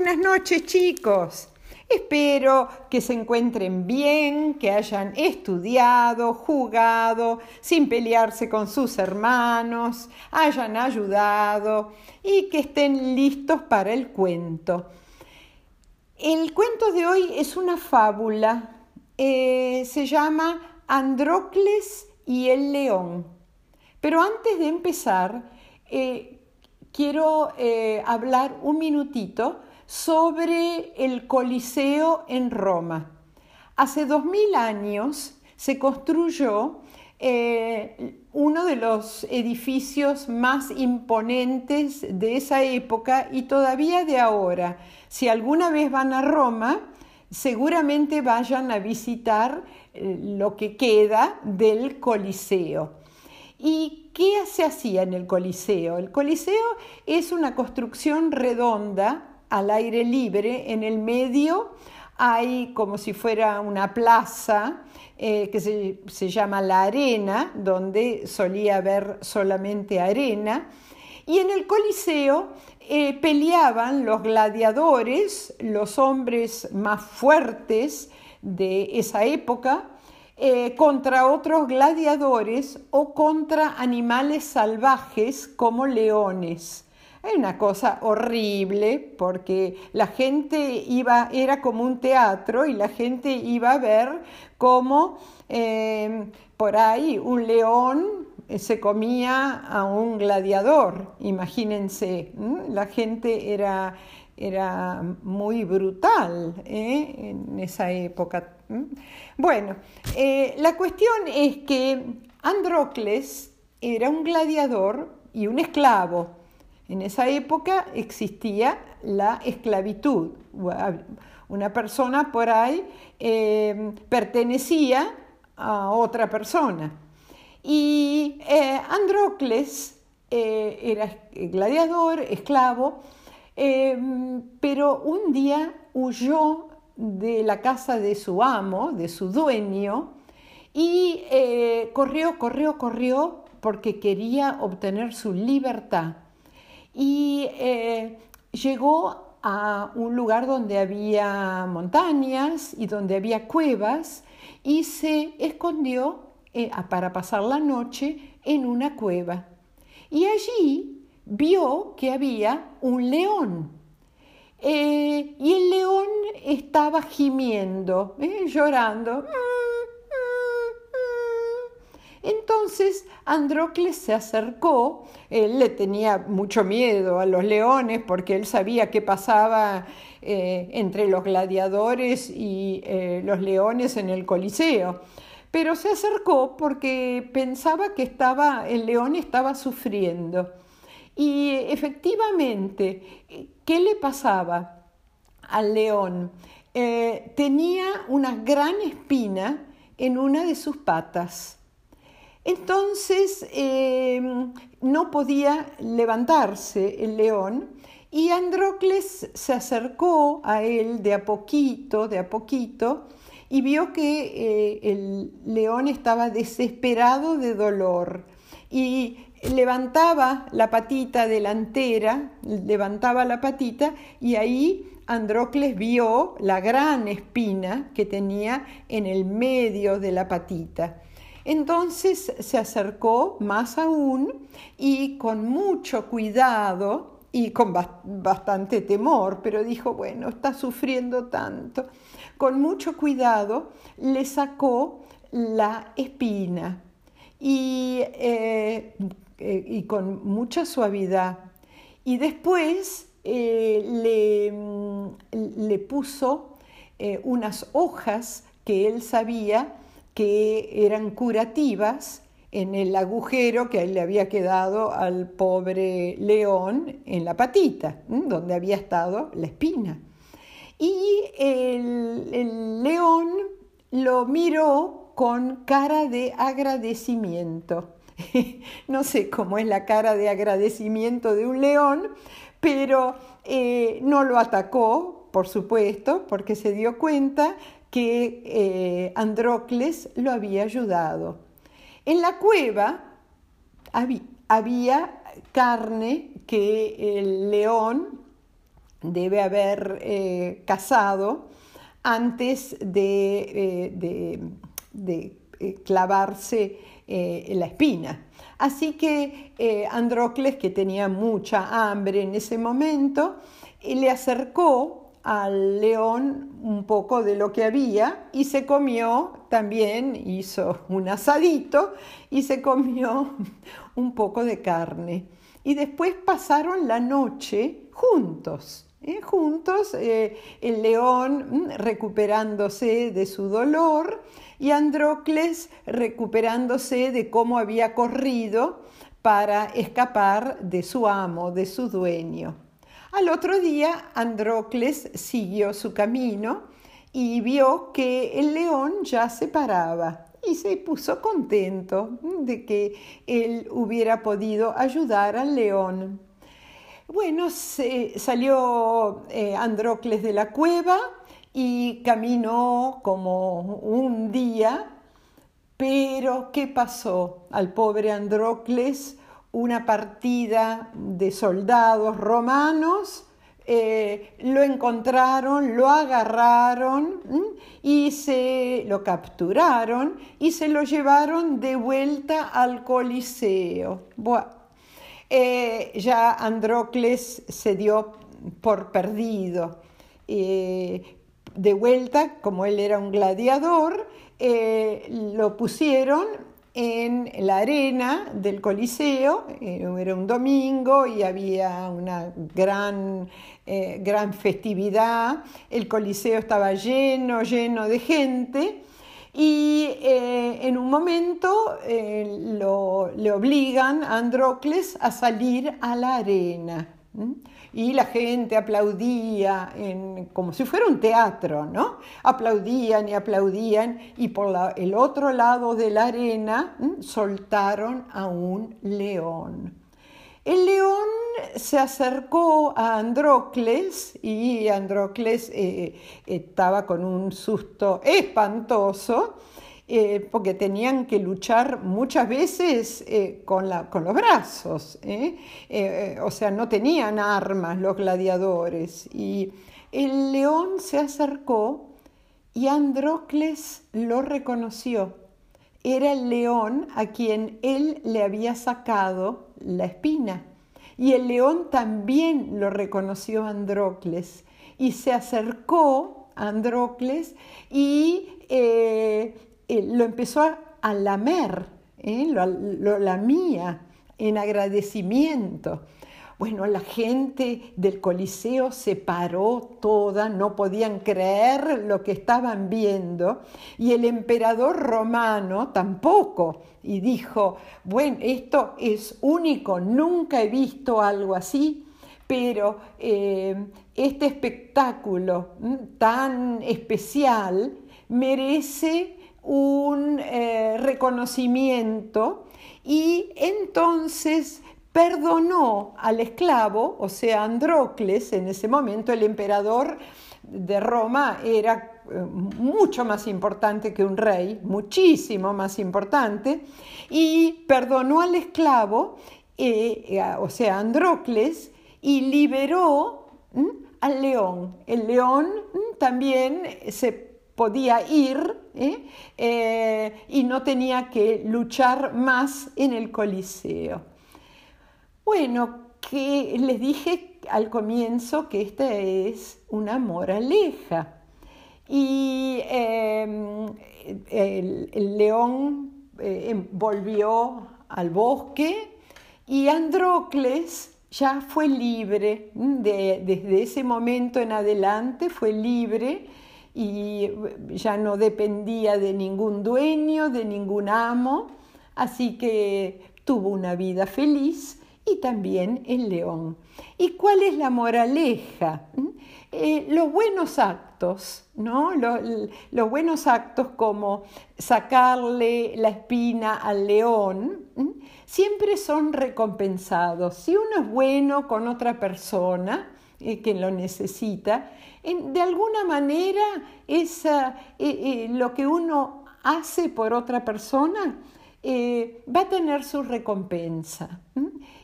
Buenas noches chicos. Espero que se encuentren bien, que hayan estudiado, jugado, sin pelearse con sus hermanos, hayan ayudado y que estén listos para el cuento. El cuento de hoy es una fábula. Eh, se llama Andrócles y el león. Pero antes de empezar, eh, quiero eh, hablar un minutito sobre el Coliseo en Roma. Hace dos mil años se construyó eh, uno de los edificios más imponentes de esa época y todavía de ahora. Si alguna vez van a Roma, seguramente vayan a visitar eh, lo que queda del Coliseo. ¿Y qué se hacía en el Coliseo? El Coliseo es una construcción redonda al aire libre. En el medio hay como si fuera una plaza eh, que se, llama la arena, donde solía haber solamente arena. Y en el Coliseo eh, peleaban los gladiadores, los hombres más fuertes de esa época, eh, contra otros gladiadores o contra animales salvajes como leones. Es una cosa horrible porque la gente iba, era como un teatro y la gente iba a ver cómo eh, por ahí un león se comía a un gladiador, imagínense, la gente era, era muy brutal ¿eh? en esa época. Bueno, eh, la cuestión es que Andrócles era un gladiador y un esclavo. En esa época existía la esclavitud. Una persona por ahí eh, pertenecía a otra persona. Y eh, Andrócles eh, era gladiador, esclavo, pero un día huyó de la casa de su amo, de su dueño, y corrió, corrió, corrió porque quería obtener su libertad y eh, llegó a un lugar donde había montañas y donde había cuevas y se escondió eh, para pasar la noche en una cueva. Y allí vio que había un león. Eh, y el león estaba gimiendo, llorando. Entonces Andrócles se acercó, él le tenía mucho miedo a los leones porque él sabía qué pasaba eh, entre los gladiadores y eh, los leones en el Coliseo. Pero se acercó porque pensaba que estaba, el león estaba sufriendo. Y efectivamente, ¿qué le pasaba al león? Eh, tenía una gran espina en una de sus patas. Entonces em, no podía levantarse el león y Andrócles se acercó a él de a poquito, de a poquito, y vio que eh, el león estaba desesperado de dolor y levantaba la patita delantera, levantaba la patita y ahí Andrócles vio la gran espina que tenía en el medio de la patita. Entonces se acercó más aún y con mucho cuidado y con bastante temor, pero dijo, bueno, está sufriendo tanto. Con mucho cuidado le sacó la espina y, eh, eh, con mucha suavidad. Y después eh, le, puso unas hojas que él sabía que eran curativas en el agujero que le había quedado al pobre león en la patita, donde había estado la espina. Y el, león lo miró con cara de agradecimiento. no sé cómo es la cara de agradecimiento de un león, pero eh, no lo atacó, por supuesto, porque se dio cuenta que eh, Andrócles lo había ayudado. En la cueva había, carne que el león debe haber eh, cazado antes de, eh, clavarse la espina. Así que Androcles, que tenía mucha hambre en ese momento, le acercó al león un poco de lo que había y se comió también, hizo un asadito y se comió un poco de carne. Y después pasaron la noche juntos. ¿eh? juntos, eh, el león mm, recuperándose de su dolor y Androcles recuperándose de cómo había corrido para escapar de su amo, de su dueño. Al otro día Androcles siguió su camino y vio que el león ya se paraba y se puso contento de que él hubiera podido ayudar al león. Bueno, salió eh, Androcles de la cueva y caminó como un día, pero ¿qué pasó? Al pobre Androcles una partida de soldados romanos, eh, lo encontraron, lo agarraron y se lo capturaron y se lo llevaron de vuelta al Coliseo. Eh, ya Androcles se dio por perdido. Eh, de vuelta, como él era un gladiador, lo pusieron en la arena del Coliseo, eh, era un domingo y había una gran, eh, gran festividad, el Coliseo estaba lleno, lleno de gente y eh, en un momento le obligan a Androcles a salir a la arena y la gente aplaudía como si fuera un teatro, ¿no? Aplaudían y aplaudían y por el otro lado de la arena soltaron a un león. El león se acercó a Androcles y Androcles eh, estaba con un susto espantoso eh, porque tenían que luchar muchas veces eh, con, los brazos, ¿eh? o sea, no tenían armas los gladiadores. Y el león se acercó y Androcles lo reconoció. Era el león a quien él le había sacado la espina. Y el león también lo reconoció Androcles y se acercó a Androcles y lo empezó a, lamer, ¿eh? lo, lamía en agradecimiento. Bueno, la gente del Coliseo se paró toda, no podían creer lo que estaban viendo, y el emperador romano tampoco, y dijo, bueno, esto es único, nunca he visto algo así, pero eh, este espectáculo tan especial merece un eh, reconocimiento y entonces perdonó al esclavo, o sea, Androcles, en ese momento el emperador de Roma era eh, mucho más importante que un rey, muchísimo más importante, y perdonó al esclavo, eh, o sea, Androcles, y liberó al león. El león también se podía ir ¿eh? Eh, y no tenía que luchar más en el Coliseo. Bueno, que les dije al comienzo que esta es una moraleja. Y em, el, león em, volvió al bosque y Androcles ya fue libre, desde ese momento en adelante fue libre y ya no dependía de ningún dueño, de ningún amo, así que tuvo una vida feliz y también el león. ¿Y cuál es la moraleja? Eh, los buenos actos, ¿no? Los, buenos actos como sacarle la espina al león, siempre son recompensados. Si uno es bueno con otra persona, eh, que lo necesita, de alguna manera esa, eh, eh, lo que uno hace por otra persona va a tener su recompensa.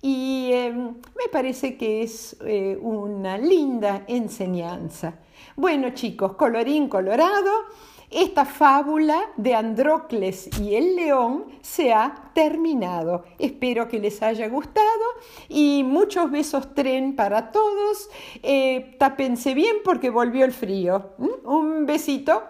y em, me parece que es eh, una linda enseñanza. Bueno chicos, colorín colorado, esta fábula de Andrócles y el león se ha terminado. Espero que les haya gustado y muchos besos tren para todos. Eh, tápense bien porque volvió el frío. ¿Mm? Un besito.